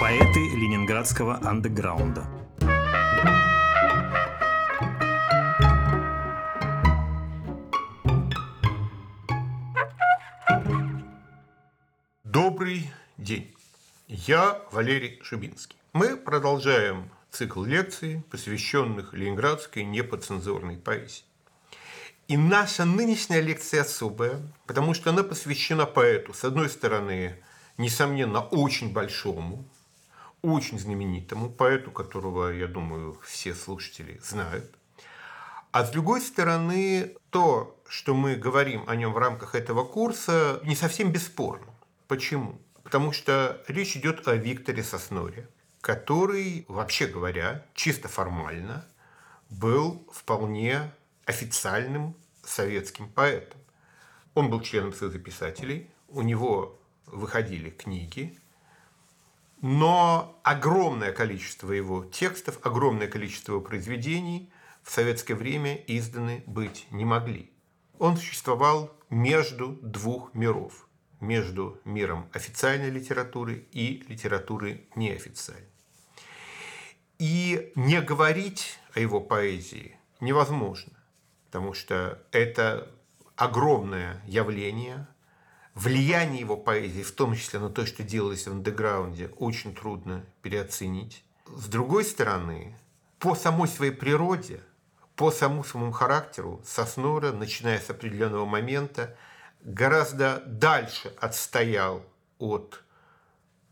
Поэты ленинградского андеграунда. Добрый день. Я Валерий Шубинский. Мы продолжаем цикл лекций, посвященных ленинградской неподцензурной поэзии. И наша нынешняя лекция особая, потому что она посвящена поэту, с одной стороны, несомненно, очень большому, очень знаменитому поэту, которого, я думаю, все слушатели знают. А с другой стороны, то, что мы говорим о нем в рамках этого курса, не совсем бесспорно. Почему? Потому что речь идет о Викторе Сосноре, который, вообще говоря, чисто формально был вполне официальным советским поэтом. Он был членом Союза писателей, у него выходили книги, но огромное количество его текстов, огромное количество его произведений в советское время изданы быть не могли. Он существовал между двух миров, между миром официальной литературы и литературы неофициальной. И не говорить о его поэзии невозможно потому что это огромное явление. Влияние его поэзии, в том числе на то, что делалось в андеграунде, очень трудно переоценить. С другой стороны, по самой своей природе, по самому своему характеру, Соснора, начиная с определенного момента, гораздо дальше отстоял от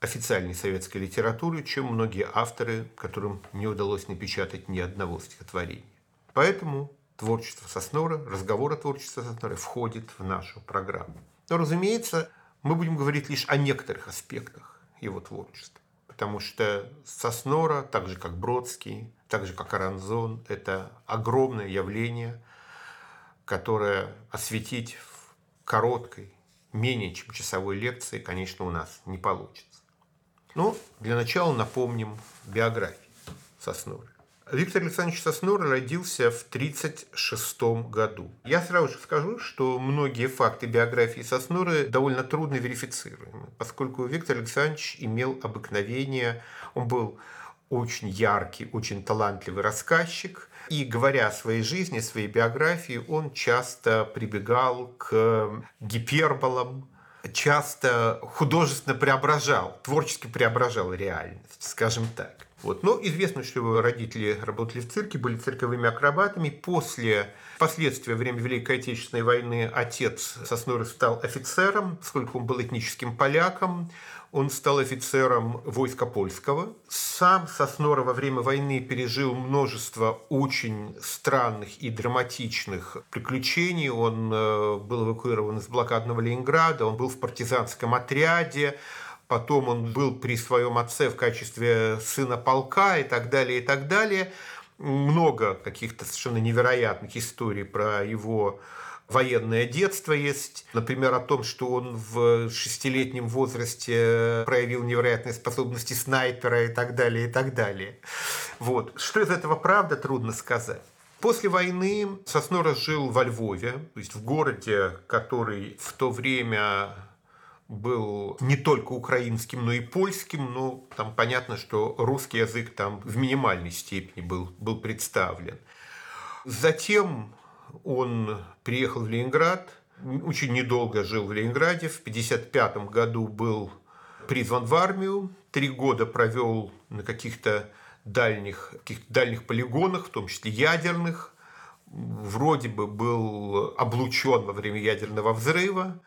официальной советской литературы, чем многие авторы, которым не удалось напечатать ни одного стихотворения. Поэтому творчество Соснора, разговор о творчестве Соснора входит в нашу программу. Но, разумеется, мы будем говорить лишь о некоторых аспектах его творчества. Потому что Соснора, так же как Бродский, так же как Аранзон, это огромное явление, которое осветить в короткой, менее чем часовой лекции, конечно, у нас не получится. Но для начала напомним биографию Соснора. Виктор Александрович Соснор родился в 1936 году. Я сразу же скажу, что многие факты биографии Соснора довольно трудно верифицируемы, поскольку Виктор Александрович имел обыкновение, он был очень яркий, очень талантливый рассказчик. И говоря о своей жизни, своей биографии, он часто прибегал к гиперболам, часто художественно преображал, творчески преображал реальность, скажем так. Вот. Но известно, что его родители работали в цирке, были цирковыми акробатами. После, впоследствии, во время Великой Отечественной войны, отец Сосноры стал офицером, поскольку он был этническим поляком. Он стал офицером войска польского. Сам Соснора во время войны пережил множество очень странных и драматичных приключений. Он э, был эвакуирован из блокадного Ленинграда, он был в партизанском отряде, потом он был при своем отце в качестве сына полка и так далее, и так далее. Много каких-то совершенно невероятных историй про его военное детство есть. Например, о том, что он в шестилетнем возрасте проявил невероятные способности снайпера и так далее, и так далее. Вот. Что из этого правда, трудно сказать. После войны Соснора жил во Львове, то есть в городе, который в то время был не только украинским, но и польским, но там понятно, что русский язык там в минимальной степени был, был представлен. Затем он приехал в Ленинград, очень недолго жил в Ленинграде, в 1955 году был призван в армию, три года провел на каких-то дальних, каких дальних полигонах, в том числе ядерных, вроде бы был облучен во время ядерного взрыва,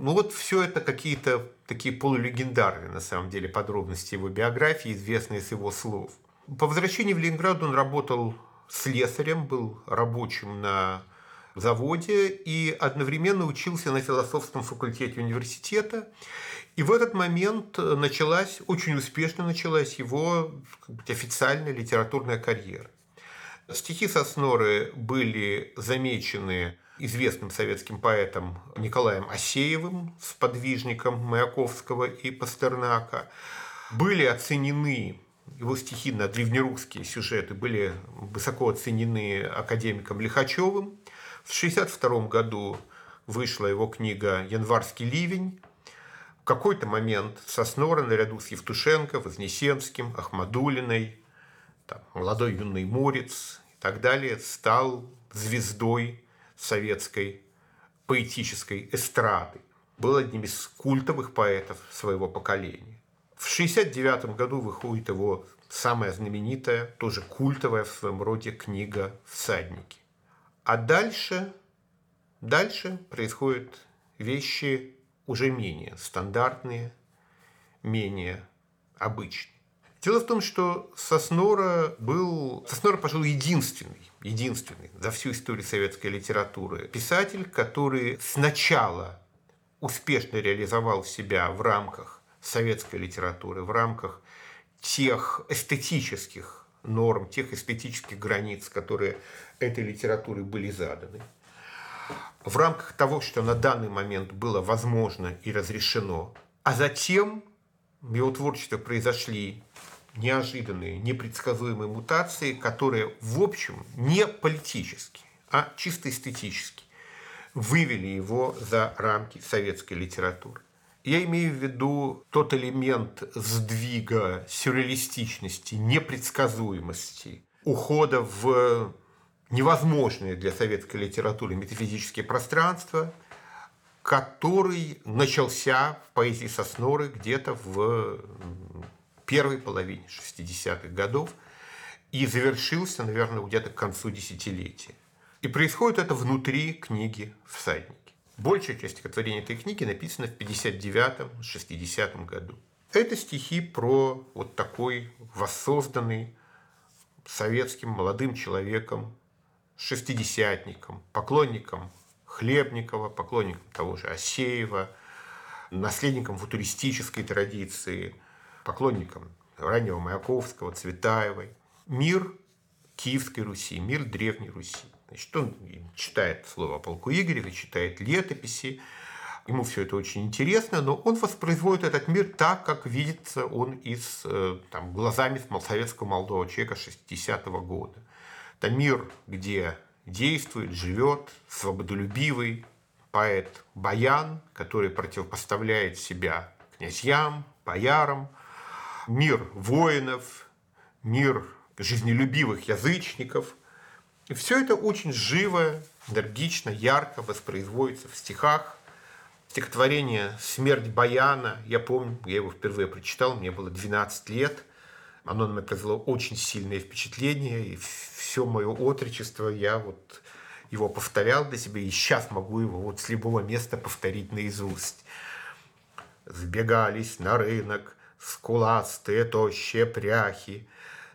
ну вот все это какие-то такие полулегендарные, на самом деле, подробности его биографии, известные с его слов. По возвращении в Ленинград он работал слесарем, был рабочим на заводе и одновременно учился на философском факультете университета. И в этот момент началась, очень успешно началась его как бы, официальная литературная карьера. Стихи Сосноры были замечены известным советским поэтом Николаем Осеевым, сподвижником Маяковского и Пастернака. Были оценены его стихи на древнерусские сюжеты были высоко оценены академиком Лихачевым. В 1962 году вышла его книга «Январский ливень», в какой-то момент Соснора наряду с Евтушенко, Вознесенским, Ахмадулиной, там, молодой юный Морец и так далее стал звездой советской поэтической эстрады. Был одним из культовых поэтов своего поколения. В 1969 году выходит его самая знаменитая, тоже культовая в своем роде книга «Всадники». А дальше, дальше происходят вещи уже менее стандартные, менее обычные. Дело в том, что Соснора был, Соснора, пожалуй, единственный, единственный за всю историю советской литературы писатель, который сначала успешно реализовал себя в рамках советской литературы, в рамках тех эстетических норм, тех эстетических границ, которые этой литературой были заданы. В рамках того, что на данный момент было возможно и разрешено, а затем в его творчестве произошли неожиданные, непредсказуемые мутации, которые, в общем, не политически, а чисто эстетически вывели его за рамки советской литературы. Я имею в виду тот элемент сдвига сюрреалистичности, непредсказуемости, ухода в невозможные для советской литературы метафизические пространства, который начался в поэзии Сосноры где-то в первой половине 60-х годов и завершился, наверное, где-то к концу десятилетия. И происходит это внутри книги «Всадники». Большая часть стихотворений этой книги написана в 59-60 году. Это стихи про вот такой воссозданный советским молодым человеком, шестидесятником, поклонником Хлебникова, поклонником того же Осеева, наследником футуристической традиции – поклонником раннего Маяковского, Цветаевой. Мир Киевской Руси, мир Древней Руси. Значит, он читает слово о полку Игореве, читает летописи, ему все это очень интересно, но он воспроизводит этот мир так, как видится он из э, там, глазами советского молодого человека 60-го года. Это мир, где действует, живет свободолюбивый поэт Баян, который противопоставляет себя князьям, боярам, мир воинов, мир жизнелюбивых язычников. И все это очень живо, энергично, ярко воспроизводится в стихах. Стихотворение «Смерть Баяна», я помню, я его впервые прочитал, мне было 12 лет. Оно на меня произвело очень сильное впечатление, и все мое отречество я вот его повторял для себя, и сейчас могу его вот с любого места повторить наизусть. Сбегались на рынок скуластые тощие пряхи,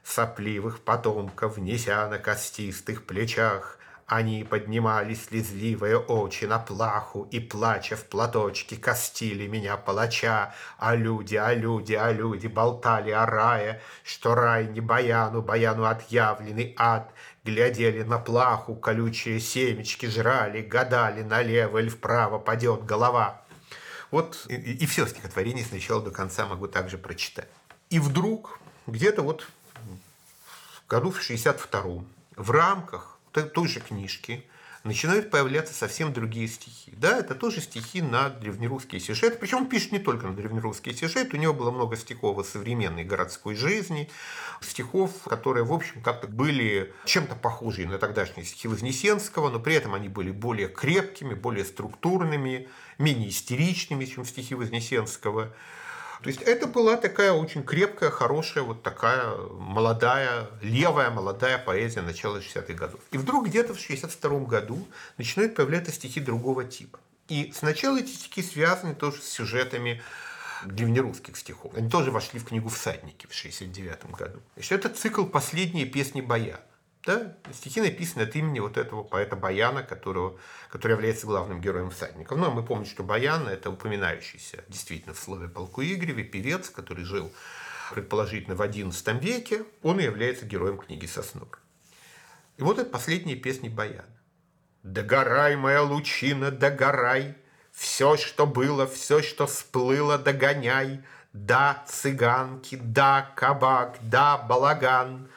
Сопливых потомков, неся на костистых плечах, Они поднимали слезливые очи на плаху И, плача в платочке, костили меня палача, А люди, а люди, а люди болтали о рае, Что рай не баяну, баяну отъявленный ад, Глядели на плаху, колючие семечки жрали, Гадали, налево или вправо падет голова — вот и, и все стихотворение с начала до конца могу также прочитать. И вдруг, где-то вот в году в 62-м, в рамках той же книжки начинают появляться совсем другие стихи. Да, это тоже стихи на древнерусские сюжеты. Причем он пишет не только на древнерусские сюжеты, у него было много стихов о современной городской жизни, стихов, которые, в общем, как-то были чем-то похожи на тогдашние стихи Вознесенского, но при этом они были более крепкими, более структурными, менее истеричными, чем стихи Вознесенского. То есть это была такая очень крепкая, хорошая, вот такая молодая, левая молодая поэзия начала 60-х годов. И вдруг где-то в 62 году начинают появляться стихи другого типа. И сначала эти стихи связаны тоже с сюжетами древнерусских стихов. Они тоже вошли в книгу «Всадники» в 69 году. Значит, это цикл «Последние песни боя». Да? Стихи написаны от имени вот этого поэта Баяна, которого, который является главным героем всадников. Ну, а мы помним, что Баян – это упоминающийся действительно в слове полку Игореве певец, который жил, предположительно, в XI веке. Он и является героем книги «Соснур». И вот это последние песни Баяна. «Догорай, моя лучина, догорай, все, что было, все, что всплыло, догоняй, да, цыганки, да, кабак, да, балаган,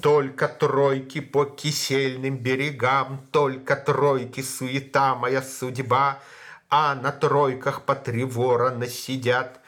только тройки по кисельным берегам, Только тройки суета моя судьба, а на тройках по три ворона сидят.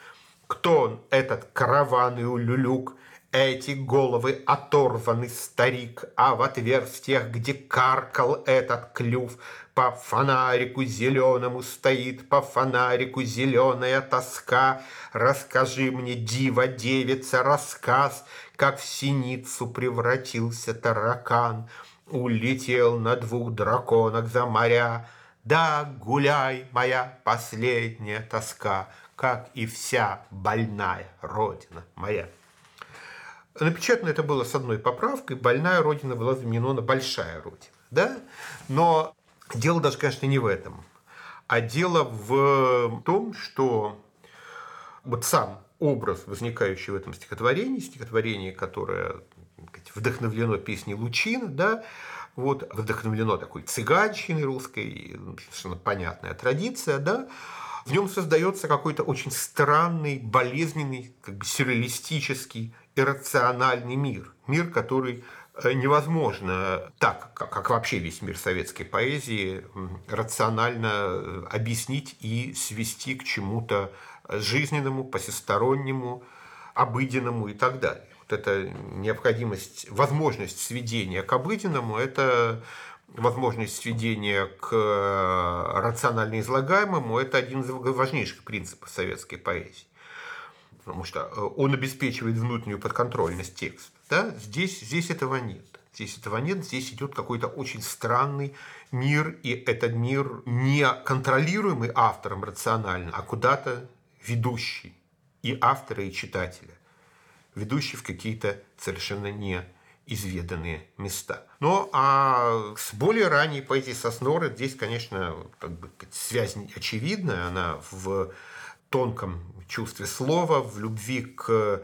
Кто он, этот караван и улюлюк? Эти головы оторваны старик, а в отверстиях, где каркал этот клюв, по фонарику зеленому стоит, по фонарику зеленая тоска. Расскажи мне, дива девица, рассказ, как в синицу превратился таракан. Улетел на двух драконах за моря. Да, гуляй, моя последняя тоска, как и вся больная родина моя. Напечатано это было с одной поправкой. Больная родина была заменена на большая родина. Да? Но дело даже, конечно, не в этом. А дело в том, что вот сам образ, возникающий в этом стихотворении, стихотворение, которое вдохновлено песней Лучина, да, вот, вдохновлено такой цыганщиной русской, совершенно понятная традиция, да, в нем создается какой-то очень странный, болезненный, как бы сюрреалистический, иррациональный мир. Мир, который невозможно так, как вообще весь мир советской поэзии, рационально э, объяснить и свести к чему-то жизненному, посестороннему, обыденному и так далее. Вот эта необходимость, возможность сведения к обыденному – это возможность сведения к э, рационально излагаемому – это один из важнейших принципов советской поэзии. Потому что э, он обеспечивает внутреннюю подконтрольность текста. Да? Здесь, здесь этого нет. Здесь этого нет, здесь идет какой-то очень странный мир, и этот мир не контролируемый автором рационально, а куда-то ведущий и автора, и читателя, ведущий в какие-то совершенно не изведанные места. Ну, а с более ранней поэзией Сосноры здесь, конечно, как бы, связь очевидная, она в тонком чувстве слова, в любви к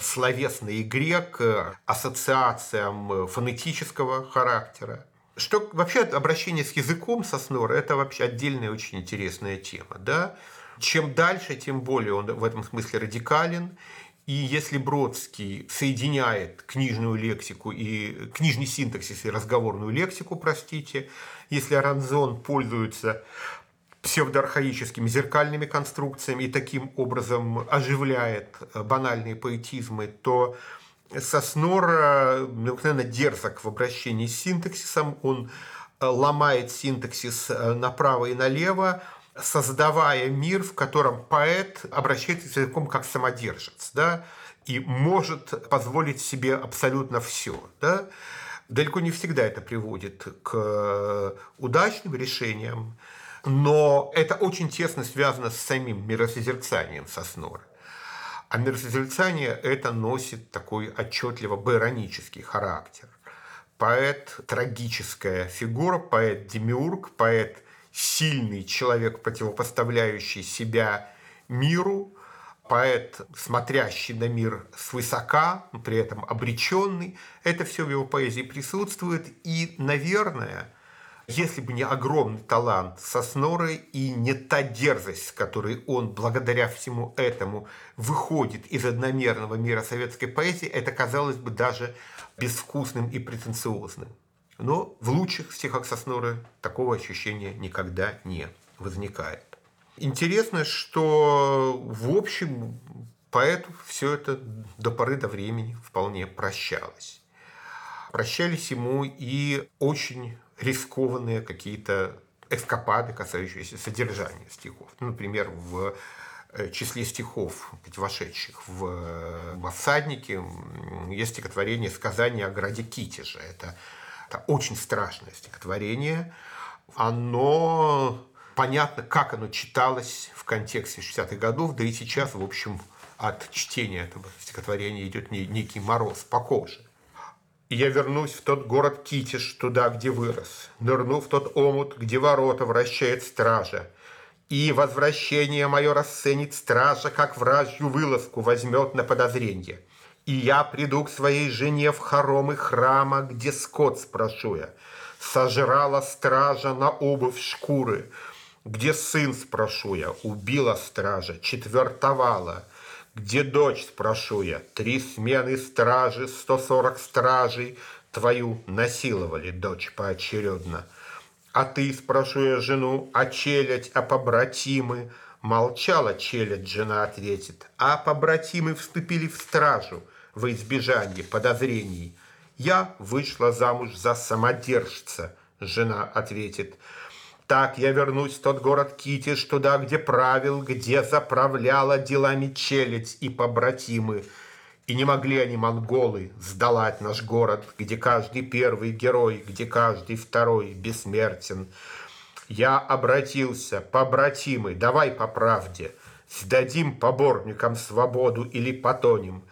словесной игре, к ассоциациям фонетического характера. Что вообще обращение с языком Соснора – это вообще отдельная очень интересная тема. Да? Чем дальше, тем более он в этом смысле радикален. И если Бродский соединяет книжную лексику и книжный синтаксис и разговорную лексику, простите, если Аранзон пользуется псевдоархаическими зеркальными конструкциями и таким образом оживляет банальные поэтизмы, то Соснор необыкновенно дерзок в обращении с синтаксисом, он ломает синтаксис направо и налево, создавая мир, в котором поэт обращается с языком как самодержец, да, и может позволить себе абсолютно все, да. Далеко не всегда это приводит к удачным решениям, но это очень тесно связано с самим миросозерцанием Соснора. А миросозерцание это носит такой отчетливо байронический характер. Поэт – трагическая фигура, поэт-демиург, поэт сильный человек, противопоставляющий себя миру, поэт, смотрящий на мир свысока, при этом обреченный. Это все в его поэзии присутствует. И, наверное, если бы не огромный талант Сосноры и не та дерзость, с которой он благодаря всему этому выходит из одномерного мира советской поэзии, это казалось бы даже безвкусным и претенциозным. Но в лучших стихах Сосноры такого ощущения никогда не возникает. Интересно, что в общем поэту все это до поры до времени вполне прощалось. Прощались ему и очень рискованные какие-то эскапады, касающиеся содержания стихов. Ну, например, в э, числе стихов, вошедших в, э, в «Всаднике», есть стихотворение «Сказание о граде Китеже». Это это очень страшное стихотворение. Оно понятно, как оно читалось в контексте 60-х годов, да и сейчас, в общем, от чтения этого стихотворения идет некий мороз по коже. Я вернусь в тот город Китиш, туда, где вырос, нырну в тот омут, где ворота вращает стража. И возвращение мое расценит стража, как вражью вылазку возьмет на подозрение – и я приду к своей жене в хоромы храма, где скот спрошу я. Сожрала стража на обувь шкуры, где сын, спрошу я, убила стража, четвертовала. Где дочь, спрошу я, три смены стражи, сто сорок стражей, твою насиловали, дочь, поочередно. А ты, спрошу я жену, а челядь, а побратимы? Молчала челядь, жена ответит, а побратимы вступили в стражу во избежание подозрений. Я вышла замуж за самодержца, жена ответит. Так я вернусь в тот город Китиш, туда, где правил, где заправляла делами челядь и побратимы. И не могли они, монголы, сдалать наш город, где каждый первый герой, где каждый второй бессмертен. Я обратился, побратимы, давай по правде, сдадим поборникам свободу или потонем.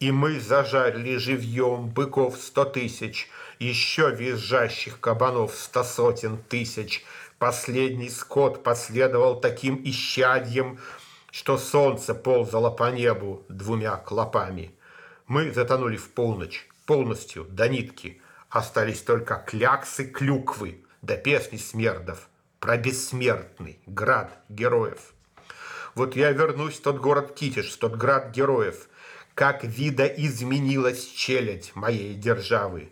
И мы зажарили живьем быков сто тысяч, еще визжащих кабанов сто сотен тысяч – Последний скот последовал таким исчадьем, что солнце ползало по небу двумя клопами. Мы затонули в полночь, полностью, до нитки. Остались только кляксы клюквы, да песни смердов про бессмертный град героев. Вот я вернусь в тот город Китиш, в тот град героев, как вида изменилась челядь моей державы.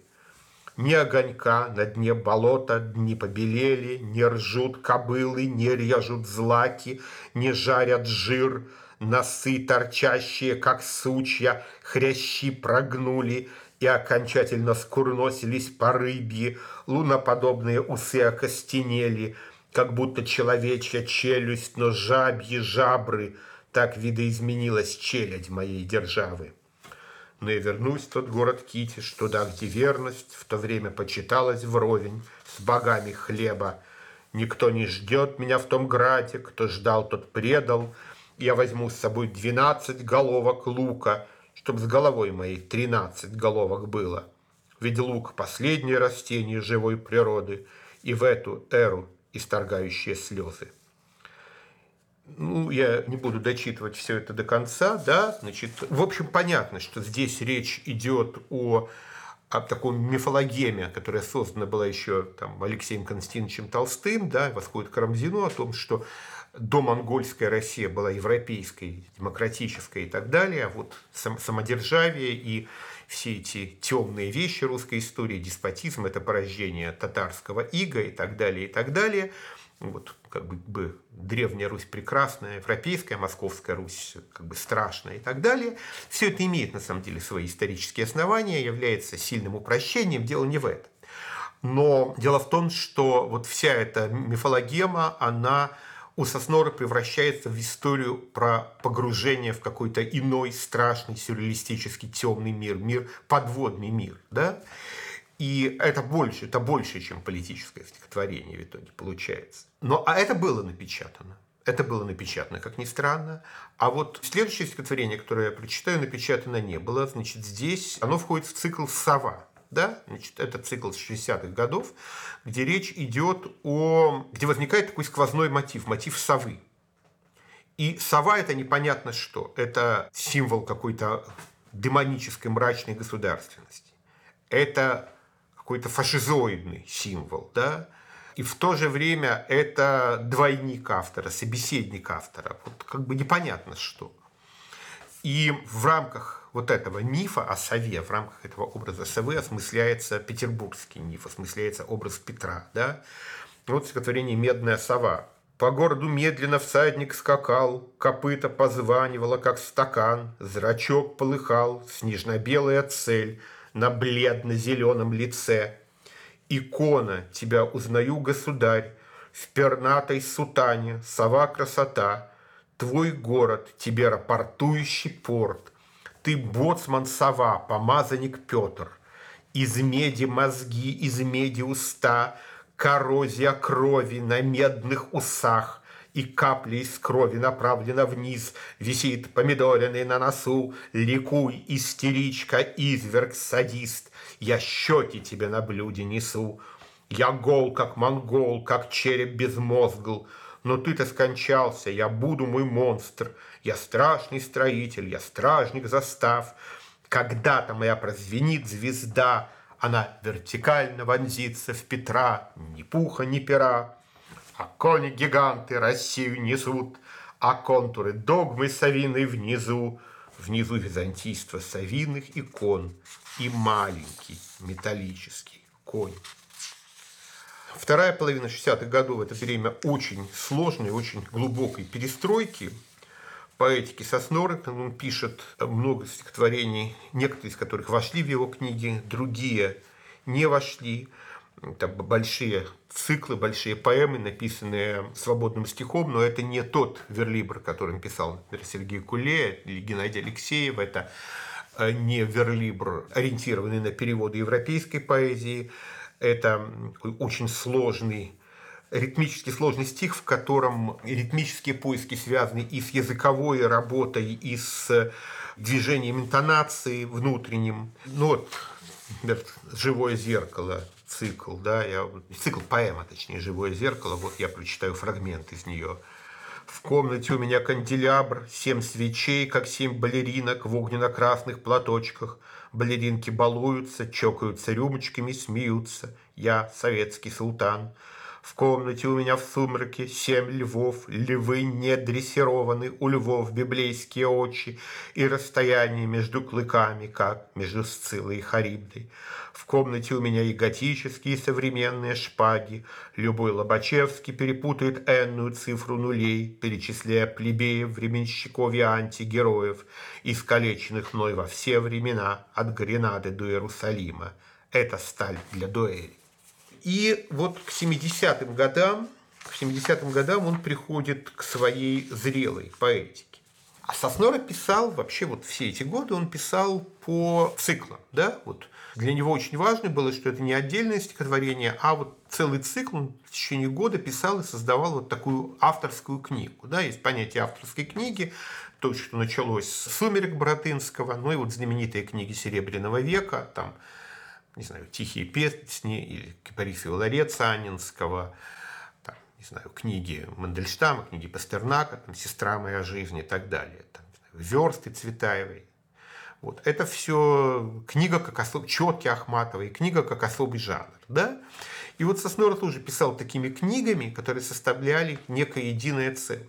Ни огонька на дне болота не побелели, Не ржут кобылы, не режут злаки, Не жарят жир, носы торчащие, как сучья, Хрящи прогнули и окончательно скурносились по рыбье, Луноподобные усы окостенели, Как будто человечья челюсть, но жабьи жабры, Так видоизменилась челядь моей державы но я вернусь в тот город Китиш, туда, где верность в то время почиталась вровень с богами хлеба. Никто не ждет меня в том граде, кто ждал, тот предал. Я возьму с собой двенадцать головок лука, чтоб с головой моей тринадцать головок было. Ведь лук – последнее растение живой природы, и в эту эру исторгающие слезы. Ну, я не буду дочитывать все это до конца, да, значит, в общем, понятно, что здесь речь идет о, о такой мифологеме, которая создана была еще там, Алексеем Константиновичем Толстым, да, восходит к Рамзину, о том, что домонгольская Россия была европейской, демократической и так далее, а вот самодержавие и все эти темные вещи русской истории, деспотизм, это порождение татарского ига и так далее, и так далее – вот как бы древняя Русь прекрасная, европейская, московская Русь как бы страшная и так далее. Все это имеет на самом деле свои исторические основания, является сильным упрощением, дело не в этом. Но дело в том, что вот вся эта мифологема, она у Соснора превращается в историю про погружение в какой-то иной страшный сюрреалистический темный мир, мир, подводный мир. Да? И это больше, это больше, чем политическое стихотворение в итоге получается. Но а это было напечатано. Это было напечатано, как ни странно. А вот следующее стихотворение, которое я прочитаю, напечатано не было. Значит, здесь оно входит в цикл «Сова». Да? Значит, это цикл с 60-х годов, где речь идет о... где возникает такой сквозной мотив, мотив совы. И сова – это непонятно что. Это символ какой-то демонической мрачной государственности. Это какой-то фашизоидный символ, да, и в то же время это двойник автора, собеседник автора. Вот как бы непонятно что. И в рамках вот этого мифа о сове, в рамках этого образа совы осмысляется петербургский миф, осмысляется образ Петра. Да? Вот стихотворение «Медная сова». По городу медленно всадник скакал, Копыта позванивало, как стакан, Зрачок полыхал, снежно-белая цель — на бледно-зеленом лице. Икона, тебя узнаю, государь, в пернатой сутане, сова красота, Твой город, тебе рапортующий порт, Ты боцман сова, помазанник Петр, Из меди мозги, из меди уста, Коррозия крови на медных усах, и капли из крови направлена вниз, Висит помидоренный на носу, Ликуй, истеричка, изверг, садист, Я щеки тебе на блюде несу. Я гол, как монгол, как череп безмозгл, Но ты-то скончался, я буду мой монстр, Я страшный строитель, я стражник застав. Когда-то моя прозвенит звезда, Она вертикально вонзится в Петра, Ни пуха, ни пера а кони-гиганты Россию несут, а контуры догмы Савины внизу, внизу византийство Савиных икон и маленький металлический конь. Вторая половина 60-х годов – это время очень сложной, очень глубокой перестройки поэтики Сосноры. Он пишет много стихотворений, некоторые из которых вошли в его книги, другие не вошли. Это большие циклы, большие поэмы, написанные свободным стихом, но это не тот верлибр, который писал например, Сергей Куле или Геннадий Алексеев. Это э, не верлибр, ориентированный на переводы европейской поэзии. Это очень сложный ритмически сложный стих, в котором ритмические поиски связаны и с языковой работой, и с движением интонации внутренним. Ну вот, например, «Живое зеркало», цикл, да, я, цикл поэма, точнее, «Живое зеркало», вот я прочитаю фрагмент из нее. В комнате у меня канделябр, семь свечей, как семь балеринок в огненно-красных платочках. Балеринки балуются, чокаются рюмочками, смеются. Я советский султан. В комнате у меня в сумраке семь львов, львы не дрессированы, у львов библейские очи и расстояние между клыками, как между Сцилой и Харибдой. В комнате у меня и готические, и современные шпаги. Любой Лобачевский перепутает энную цифру нулей, перечисляя плебеев, временщиков и антигероев, искалеченных мной во все времена, от Гренады до Иерусалима. Это сталь для дуэли. И вот к 70-м годам, к 70-м годам он приходит к своей зрелой поэтике. А Соснора писал вообще вот все эти годы, он писал по циклам, да, вот для него очень важно было, что это не отдельное стихотворение, а вот целый цикл он в течение года писал и создавал вот такую авторскую книгу. Да? Есть понятие авторской книги, то, что началось с «Сумерек» Боротынского, ну и вот знаменитые книги Серебряного века, там не знаю, «Тихие песни» или Бориса Лареца Анинского, там, не знаю, книги Мандельштама, книги Пастернака, там, «Сестра моя жизнь» и так далее, там, «Версты» Цветаевой. Вот. Это все книга как особ... четкий Ахматовой, книга как особый жанр. Да? И вот Соснора тоже писал такими книгами, которые составляли некое единое целое.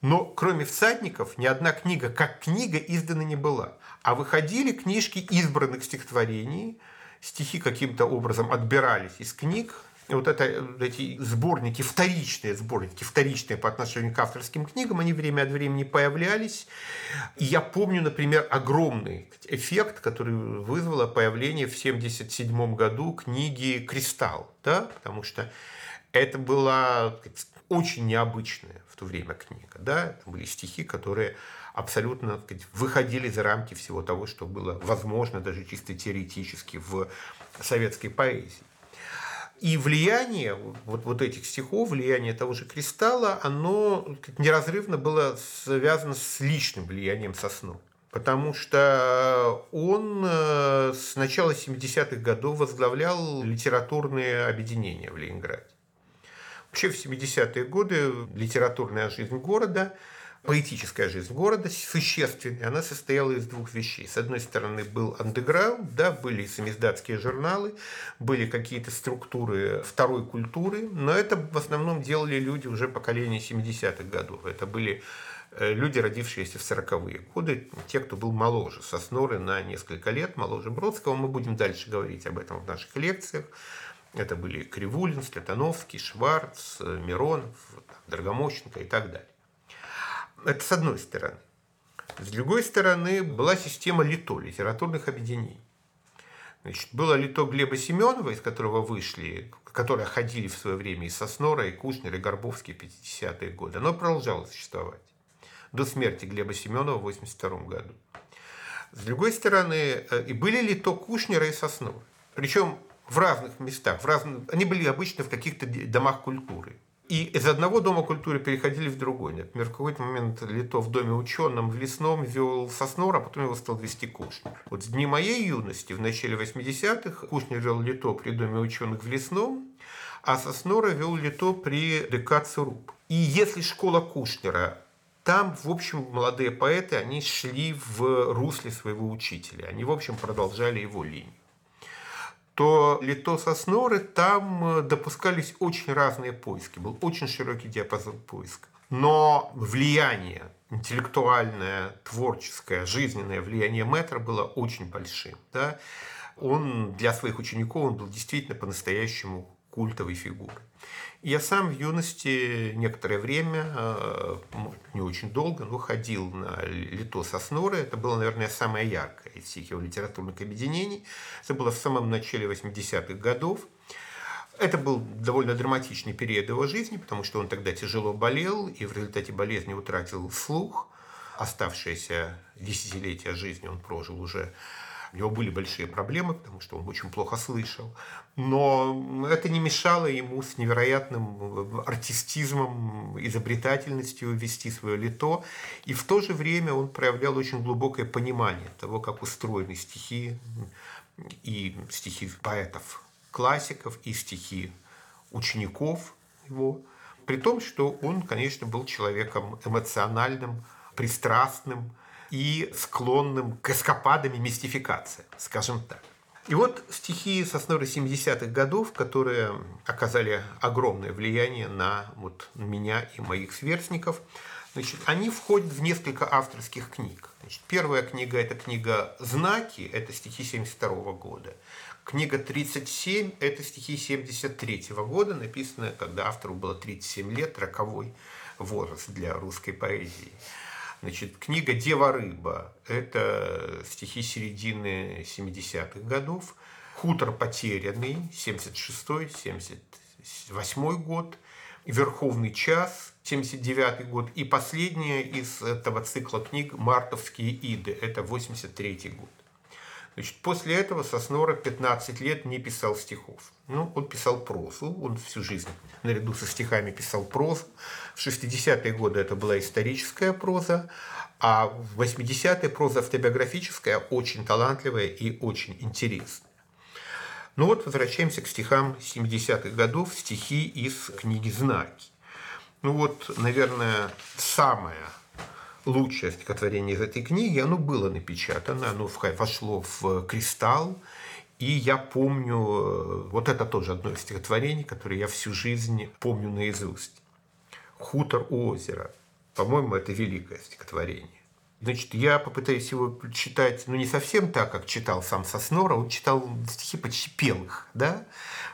Но кроме «Всадников» ни одна книга как книга издана не была. А выходили книжки избранных стихотворений, стихи каким-то образом отбирались из книг, и вот это, эти сборники, вторичные сборники, вторичные по отношению к авторским книгам, они время от времени появлялись. И я помню, например, огромный эффект, который вызвало появление в 1977 году книги «Кристалл», да? потому что это была очень необычная в то время книга. Да? Это были стихи, которые абсолютно сказать, выходили за рамки всего того, что было возможно даже чисто теоретически в советской поэзии. И влияние вот, вот этих стихов, влияние того же кристалла, оно неразрывно было связано с личным влиянием Сосну. Потому что он э, с начала 70-х годов возглавлял литературные объединения в Ленинграде. Вообще в 70-е годы литературная жизнь города – поэтическая жизнь города существенная, она состояла из двух вещей. С одной стороны, был андеграунд, да, были самиздатские журналы, были какие-то структуры второй культуры, но это в основном делали люди уже поколения 70-х годов. Это были э, люди, родившиеся в 40-е годы, те, кто был моложе Сосноры на несколько лет, моложе Бродского. Мы будем дальше говорить об этом в наших лекциях. Это были Кривулин, Слетановский, Шварц, Миронов, Драгомощенко и так далее. Это с одной стороны. С другой стороны, была система ЛИТО, литературных объединений. Значит, было ЛИТО Глеба Семенова, из которого вышли, которые ходили в свое время и Соснора, и Кушнер, и Горбовский в 50-е годы. Оно продолжало существовать до смерти Глеба Семенова в 1982 году. С другой стороны, э, и были ЛИТО Кушнера и Соснора. Причем в разных местах. В разных, они были обычно в каких-то домах культуры. И из одного дома культуры переходили в другой. Например, в какой-то момент Лито в доме ученом в Лесном вел Соснор, а потом его стал вести Кушнер. Вот с дни моей юности, в начале 80-х, Кушнер вел Лито при доме ученых в Лесном, а Соснора вел Лито при ДК ЦРУП. И если школа Кушнера там, в общем, молодые поэты, они шли в русле своего учителя. Они, в общем, продолжали его линию то Лито Сосноры там э, допускались очень разные поиски, был очень широкий диапазон поиска. Но влияние, интеллектуальное, творческое, жизненное влияние Мэтра было очень большим. Да? Он для своих учеников он был действительно по-настоящему культовой фигурой. Я сам в юности некоторое время, э, не очень долго, но ходил на Лито Сосноры. Это было, наверное, самое яркое из всех его литературных объединений. Это было в самом начале 80-х годов. Это был довольно драматичный период его жизни, потому что он тогда тяжело болел и в результате болезни утратил слух. Оставшееся десятилетия жизни он прожил уже у него были большие проблемы, потому что он очень плохо слышал. Но это не мешало ему с невероятным артистизмом, изобретательностью вести свое лито. И в то же время он проявлял очень глубокое понимание того, как устроены стихи и стихи поэтов, классиков, и стихи учеников его. При том, что он, конечно, был человеком эмоциональным, пристрастным, и склонным к эскападам и мистификации, скажем так. И вот стихи Сосноры 70-х годов, которые оказали огромное влияние на вот меня и моих сверстников, значит, они входят в несколько авторских книг. Значит, первая книга – это книга «Знаки», это стихи 72 года. Книга 37 – это стихи 73 года, написанная, когда автору было 37 лет, роковой возраст для русской поэзии. Значит, книга «Дева-рыба» – это стихи середины 70-х годов. «Хутор потерянный» – 76-78 год. «Верховный час» – 79 год. И последняя из этого цикла книг «Мартовские иды» – это 83 год. Значит, после этого Соснора 15 лет не писал стихов. Ну, он писал прозу, он всю жизнь наряду со стихами писал прозу. В 60-е годы это была историческая проза, а в 80-е проза автобиографическая, очень талантливая и очень интересная. Ну вот, возвращаемся к стихам 70-х годов, стихи из книги «Знаки». Ну вот, наверное, самое лучшее стихотворение из этой книги, оно было напечатано, оно вошло в «Кристалл», и я помню, э, вот это тоже одно из стихотворений, которое я всю жизнь помню наизусть. «Хутор у озера». По-моему, это великое стихотворение. Значит, я попытаюсь его читать, ну, не совсем так, как читал сам Соснора, он читал стихи почти пелых, да?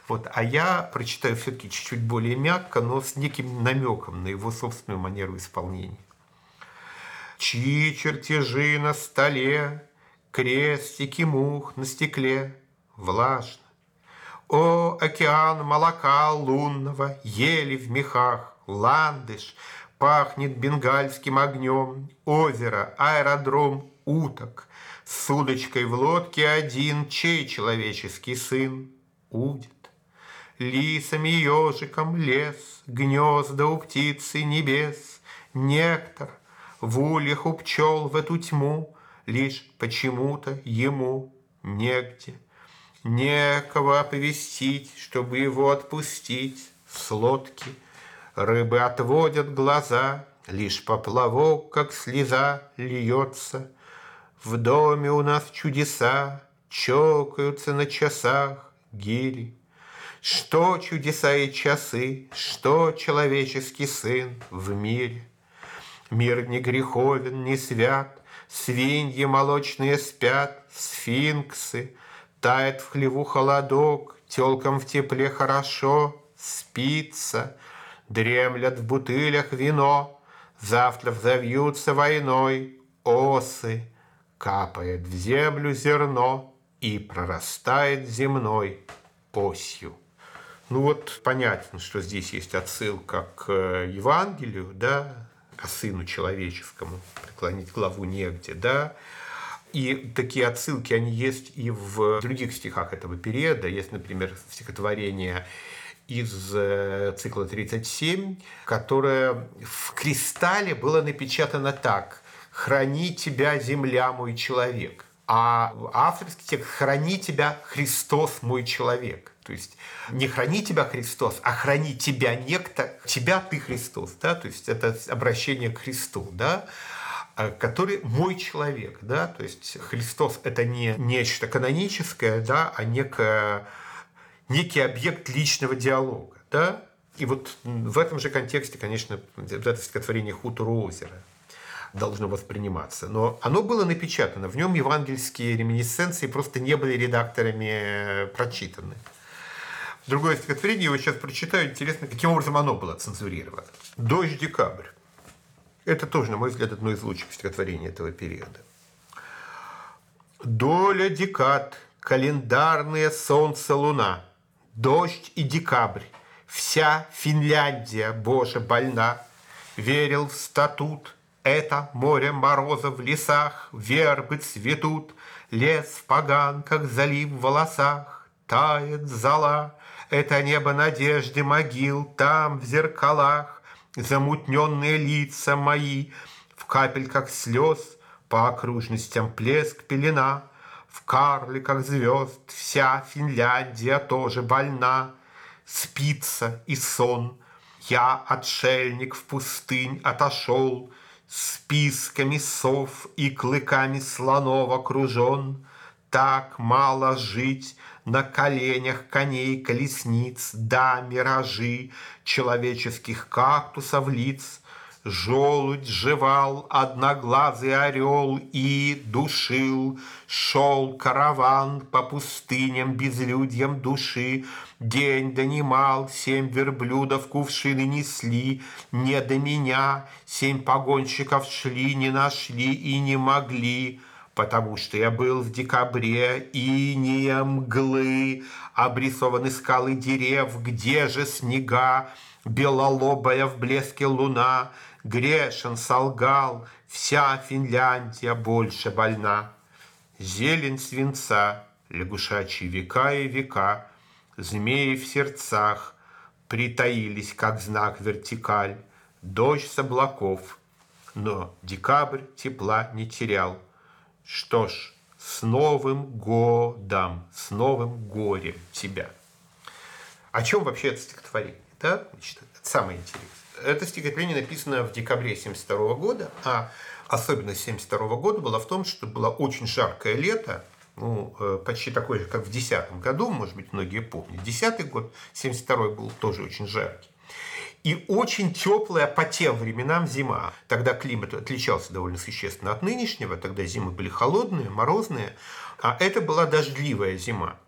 Вот, а я прочитаю все-таки чуть-чуть более мягко, но с неким намеком на его собственную манеру исполнения чьи чертежи на столе, крестики мух на стекле, влажно. О, океан молока лунного, ели в мехах, ландыш, пахнет бенгальским огнем, озеро, аэродром, уток, с удочкой в лодке один, чей человеческий сын? Удит. Лисами ежиком лес, гнезда у птицы небес, нектар – в ульях у пчел в эту тьму Лишь почему-то ему негде. Некого оповестить, чтобы его отпустить с лодки. Рыбы отводят глаза, Лишь поплавок, как слеза, льется. В доме у нас чудеса, Чокаются на часах гири. Что чудеса и часы, Что человеческий сын в мире – Мир не греховен, не свят, Свиньи молочные спят, сфинксы, Тает в хлеву холодок, Телкам в тепле хорошо, спится, Дремлят в бутылях вино, Завтра взовьются войной осы, Капает в землю зерно И прорастает земной осью. Ну вот понятно, что здесь есть отсылка к Евангелию, да, ко сыну человеческому, преклонить главу негде, да, и такие отсылки, они есть и в других стихах этого периода. Есть, например, стихотворение из э, цикла 37, которое в кристалле было напечатано так «Храни тебя, земля, мой человек». А авторский текст «Храни тебя, Христос, мой человек». То есть не храни тебя Христос, а храни тебя некто, тебя ты Христос, да, то есть это обращение к Христу, да, а, который мой человек, да, то есть Христос это не нечто каноническое, да, а некое, некий объект личного диалога, да, и вот в этом же контексте, конечно, это стихотворение «Хутор озера» должно восприниматься. Но оно было напечатано, в нем евангельские реминисценции просто не были редакторами э, прочитаны. Другое стихотворение, его сейчас прочитаю, интересно, каким образом оно было цензурировано. «Дождь декабрь». Это тоже, на мой взгляд, одно из лучших стихотворений этого периода. Доля декад, календарное солнце, луна, Дождь и декабрь, вся Финляндия, боже, больна. Верил в статут, это море мороза в лесах, Вербы цветут, лес в поганках, залив в волосах, Тает зала, это небо надежды могил, Там в зеркалах замутненные лица мои, В капельках слез по окружностям плеск пелена, В карликах звезд вся Финляндия тоже больна, Спится и сон. Я, отшельник, в пустынь отошел, Списками сов и клыками слонов окружен. Так мало жить на коленях коней колесниц, Да, миражи человеческих кактусов лиц, Желудь жевал одноглазый орел и душил, Шел караван по пустыням безлюдьям души, День донимал, семь верблюдов кувшины несли, Не до меня семь погонщиков шли, не нашли и не могли, Потому что я был в декабре, и не мглы, Обрисованы скалы дерев, где же снега, Белолобая в блеске луна, Грешен солгал, вся Финляндия больше больна. Зелень свинца, лягушачьи века и века, Змеи в сердцах притаились, как знак вертикаль, Дождь с облаков, но декабрь тепла не терял. Что ж, с Новым годом, с новым горем тебя. О чем вообще это стихотворение? Да? Значит, это самое интересное. Это стихотворение написано в декабре 1972 года, а особенность 1972 года была в том, что было очень жаркое лето, ну, э, почти такой же, как в 2010 году, может быть, многие помнят. 2010 год, 72 был тоже очень жаркий. И очень теплая по тем временам зима. Тогда климат отличался довольно существенно от нынешнего. Тогда зимы были холодные, морозные. А это была дождливая зима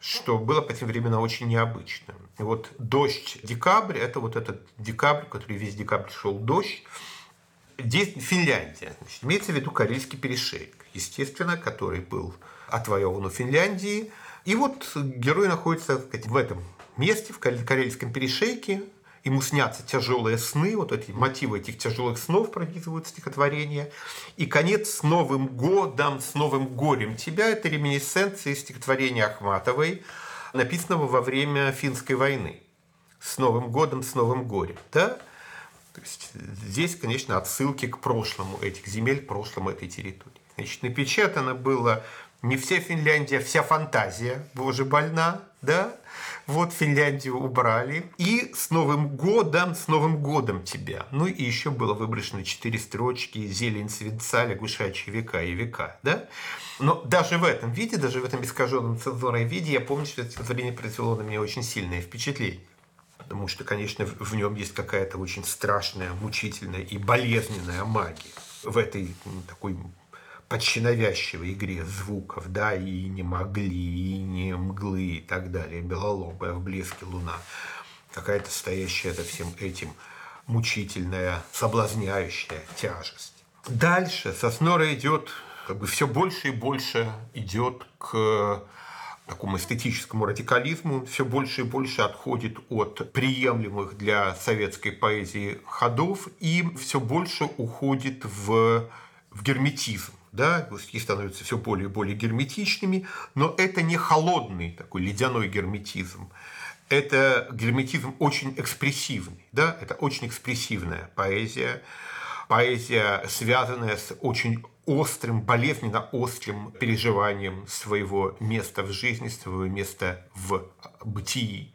что было по тем временам очень необычно. И вот дождь декабрь, это вот этот декабрь, который весь декабрь шел дождь, Здесь Финляндия. Значит, имеется в виду Карельский перешейк, естественно, который был отвоеван у Финляндии. И вот герой находится сказать, в этом месте, в Карельском перешейке. Ему снятся тяжелые сны, вот эти мотивы этих тяжелых снов пронизывают стихотворение. И конец с Новым годом, с новым горем тебя – это реминесценция стихотворения Ахматовой, написанного во время финской войны. С Новым годом, с новым горем. Да? То есть здесь, конечно, отсылки к прошлому этих земель, к прошлому этой территории. Значит, напечатано было не вся Финляндия, вся фантазия, боже, больна, да? Вот Финляндию убрали. И с Новым годом, с Новым годом тебя. Ну и еще было выброшено четыре строчки «Зелень свинца, лягушачьи века и века», да? Но даже в этом виде, даже в этом искаженном цензурой виде, я помню, что это стихотворение произвело на меня очень сильное впечатление потому что, конечно, в нем есть какая-то очень страшная, мучительная и болезненная магия в этой такой почти навязчивой игре звуков, да, и не могли, и не мглы и так далее, белолобая в луна, какая-то стоящая за всем этим мучительная, соблазняющая тяжесть. Дальше Соснора идет, как бы все больше и больше идет к такому эстетическому радикализму все больше и больше отходит от приемлемых для советской поэзии ходов и все больше уходит в, в герметизм. Да, стихи становятся все более и более герметичными, но это не холодный такой ледяной герметизм. Это герметизм очень экспрессивный, да, это очень экспрессивная поэзия, поэзия, связанная с очень острым, болезненно острым переживанием своего места в жизни, своего места в бытии.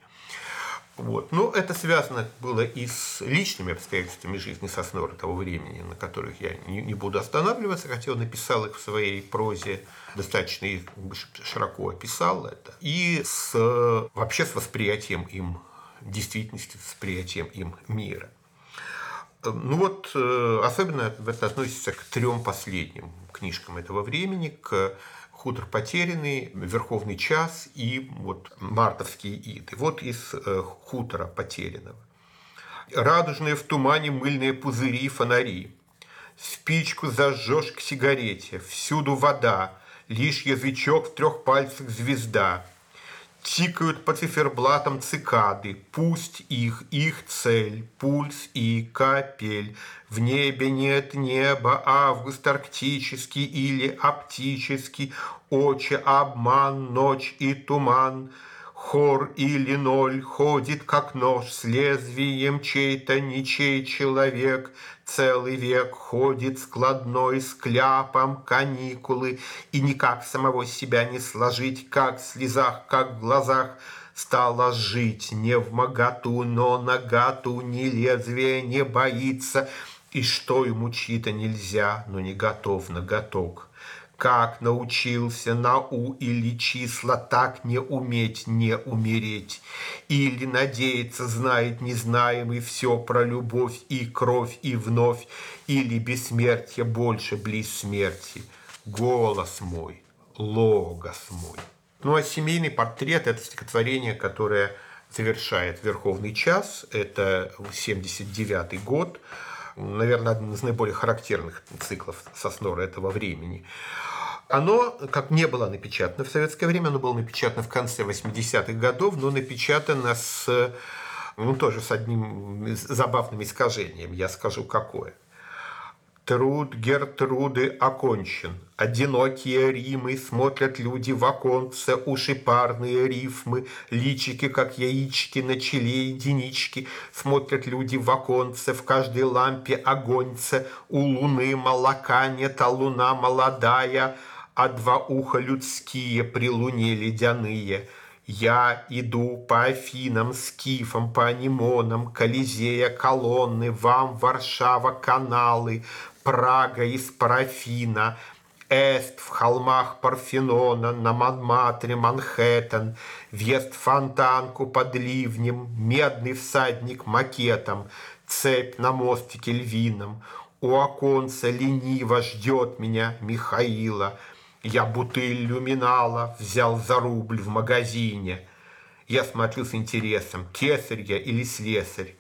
Вот. Но это связано было и с личными обстоятельствами жизни Соснора того времени, на которых я не, буду останавливаться, хотя он написал их в своей прозе, достаточно широко описал это, и с, вообще с восприятием им действительности, с восприятием им мира. Ну вот, э, особенно это относится к трем последним книжкам этого времени, к «Хутор потерянный», «Верховный час» и вот «Мартовские иды». Вот из э, «Хутора потерянного». Радужные в тумане мыльные пузыри и фонари. Спичку зажжешь к сигарете, всюду вода, лишь язычок в трех пальцах звезда – Тикают по циферблатам цикады, пусть их, их цель, пульс и капель. В небе нет неба, август арктический или оптический, очи обман, ночь и туман. Хор или ноль ходит, как нож с лезвием, чей-то ничей человек — целый век ходит складной с кляпом каникулы, и никак самого себя не сложить, как в слезах, как в глазах, стало жить не в моготу, но наготу, ни лезвие не боится, и что ему чьи-то нельзя, но не готов на готок как научился на у или числа так не уметь не умереть. Или надеяться знает незнаемый все про любовь и кровь и вновь, или бессмертие больше близ смерти. Голос мой, логос мой. Ну а семейный портрет – это стихотворение, которое завершает «Верховный час». Это 79 год наверное, один из наиболее характерных циклов Соснора этого времени. Оно, как не было напечатано в советское время, оно было напечатано в конце 80-х годов, но напечатано с, ну, тоже с одним забавным искажением. Я скажу, какое. Труд Гертруды окончен. Одинокие Римы смотрят люди в оконце, уши парные рифмы, личики, как яички на челе единички. Смотрят люди в оконце, в каждой лампе огоньце, у луны молока нет, а луна молодая – а два уха людские при луне ледяные. Я иду по Афинам, Скифам, по Анимонам, Колизея, колонны, вам Варшава, каналы, Прага из парафина, Эст в холмах Парфенона, на Монматре, Манхэттен, Вест фонтанку под ливнем, Медный всадник макетом, Цепь на мостике львином, У оконца лениво ждет меня Михаила — я бутыль люминала взял за рубль в магазине. Я смотрел с интересом, кесарь я или слесарь.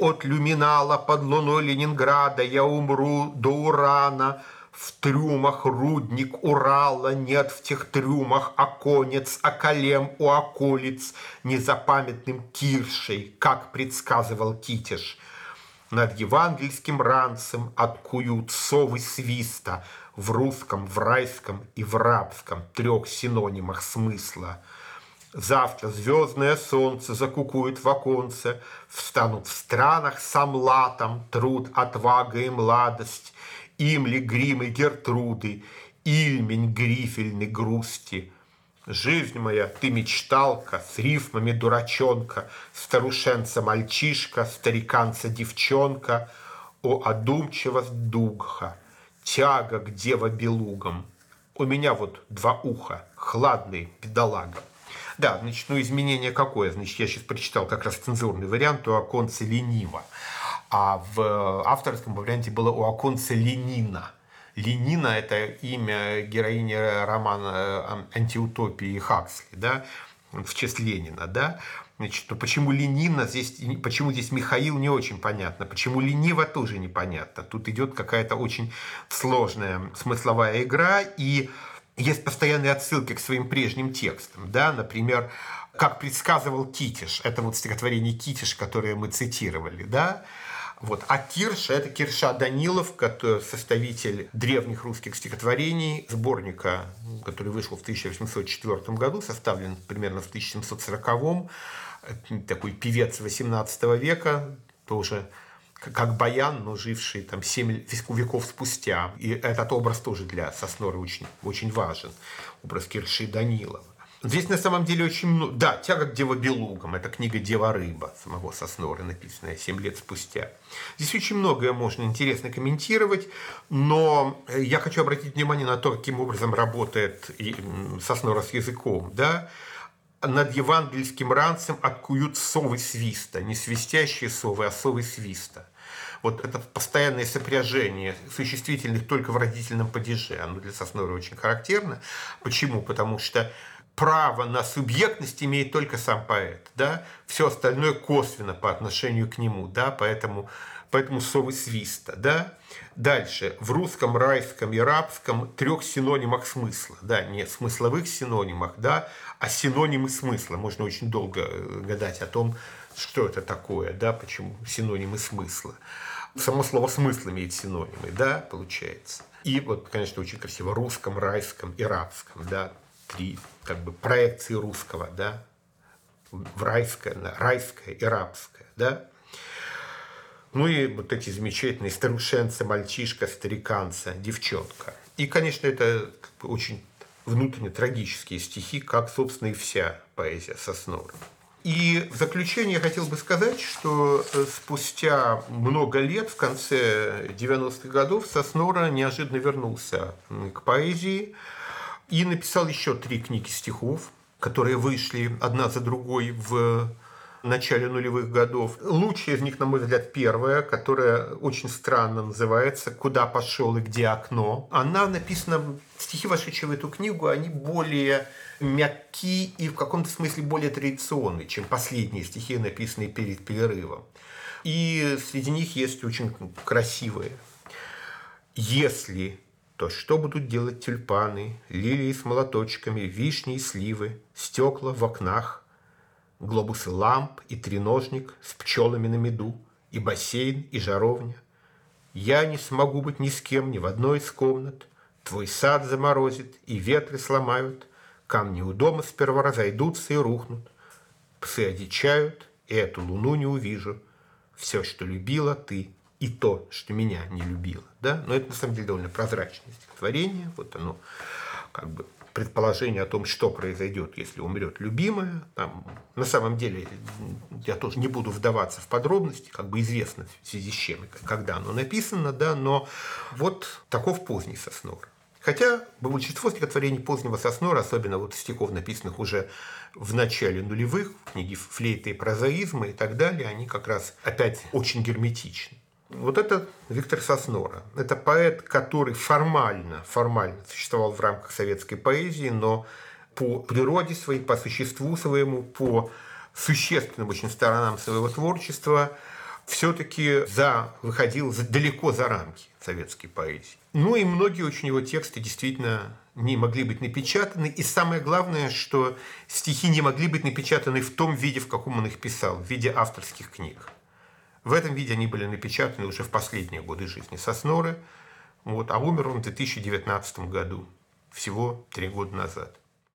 От люминала под луной Ленинграда я умру до урана. В трюмах рудник Урала, нет в тех трюмах оконец, а колем у околиц незапамятным киршей, как предсказывал Китиш. Над евангельским ранцем откуют совы свиста — в русском, в райском и в рабском трех синонимах смысла. Завтра звездное солнце закукует в оконце, Встанут в странах сам латом труд, отвага и младость, Им ли гримы Гертруды, Ильмень грифельной грусти. Жизнь моя, ты мечталка, с рифмами дурачонка, Старушенца мальчишка, стариканца девчонка, О, одумчивость духа, тяга к дева-белугам. У меня вот два уха, хладные, педалага. Да, значит, ну изменение какое? Значит, я сейчас прочитал как раз цензурный вариант у оконца лениво. А в авторском варианте было у оконца Ленина. Ленина – это имя героини романа «Антиутопии» Хаксли, да, в честь Ленина, да. Значит, то почему Ленина здесь, почему здесь Михаил, не очень понятно. Почему Ленива, тоже непонятно. Тут идет какая-то очень сложная смысловая игра, и есть постоянные отсылки к своим прежним текстам. Да? Например, как предсказывал Китиш, это вот стихотворение Китиш, которое мы цитировали, да, вот. А Кирша – это Кирша Данилов, составитель древних русских стихотворений, сборника, который вышел в 1804 году, составлен примерно в 1740 такой певец 18 века, тоже как Баян, но живший там 7 веков спустя. И этот образ тоже для Соснора очень, очень важен. Образ Кирши Данилова. Здесь на самом деле очень много... Да, «Тяга к девобелугам» – это книга «Дева-рыба» самого Соснора, написанная 7 лет спустя. Здесь очень многое можно интересно комментировать, но я хочу обратить внимание на то, каким образом работает Соснора с языком. Да? Над евангельским ранцем откуют совы свиста, не свистящие совы, а совы свиста. вот это постоянное сопряжение существительных только в родительном падеже, оно для Соснора очень характерно. Почему? Потому что право на субъектность имеет только сам поэт, да, все остальное косвенно по отношению к нему, да, поэтому, поэтому совы свиста, да. Дальше, в русском, райском и рабском трех синонимах смысла, да, не смысловых синонимах, да, а синонимы смысла. Можно очень долго э, гадать о том, что это такое, да, почему синонимы смысла. Само слово смысл имеет синонимы, да, получается. И вот, конечно, очень красиво русском, райском и рабском, да, три как бы проекции русского, да, в райское, райское и рабское, да. Ну и вот эти замечательные старушенцы, мальчишка, стариканца, девчонка. И, конечно, это как бы очень внутренне трагические стихи, как, собственно, и вся поэзия Соснора. И в заключение я хотел бы сказать, что э, спустя много лет, в конце 90-х годов, Соснора неожиданно вернулся к поэзии – и написал еще три книги стихов, которые вышли одна за другой в начале нулевых годов. Лучшая из них, на мой взгляд, первая, которая очень странно называется «Куда пошел и где окно». Она написана, стихи, вошедшие в эту книгу, они более мягкие и в каком-то смысле более традиционные, чем последние стихи, написанные перед перерывом. И среди них есть очень красивые. Если то что будут делать тюльпаны, лилии с молоточками, вишни и сливы, стекла в окнах, глобусы ламп и треножник с пчелами на меду, и бассейн, и жаровня. Я не смогу быть ни с кем, ни в одной из комнат. Твой сад заморозит, и ветры сломают, камни у дома сперва разойдутся и рухнут. Псы одичают, и эту луну не увижу. Все, что любила ты, и то, что меня не любила. Да? Но это на самом деле довольно прозрачное стихотворение. Вот оно как бы предположение о том, что произойдет, если умрет любимая. Там, на самом деле, я тоже не буду вдаваться в подробности, как бы известно в связи с чем когда оно написано, да, но вот таков поздний Соснор. Хотя большинство стихотворений позднего Соснора, особенно вот стихов, написанных уже в начале нулевых, книги флейты и прозаизма и так далее, они как раз опять очень герметичны. Вот это Виктор Соснора. Это поэт, который формально, формально существовал в рамках советской поэзии, но по природе своей, по существу своему, по существенным очень сторонам своего творчества все-таки за, выходил за, далеко за рамки советской поэзии. Ну и многие очень его тексты действительно не могли быть напечатаны. И самое главное, что стихи не могли быть напечатаны в том виде, в каком он их писал, в виде авторских книг. В этом виде они были напечатаны уже в последние годы жизни Сосноры, вот, а умер он в 2019 году, всего три года назад.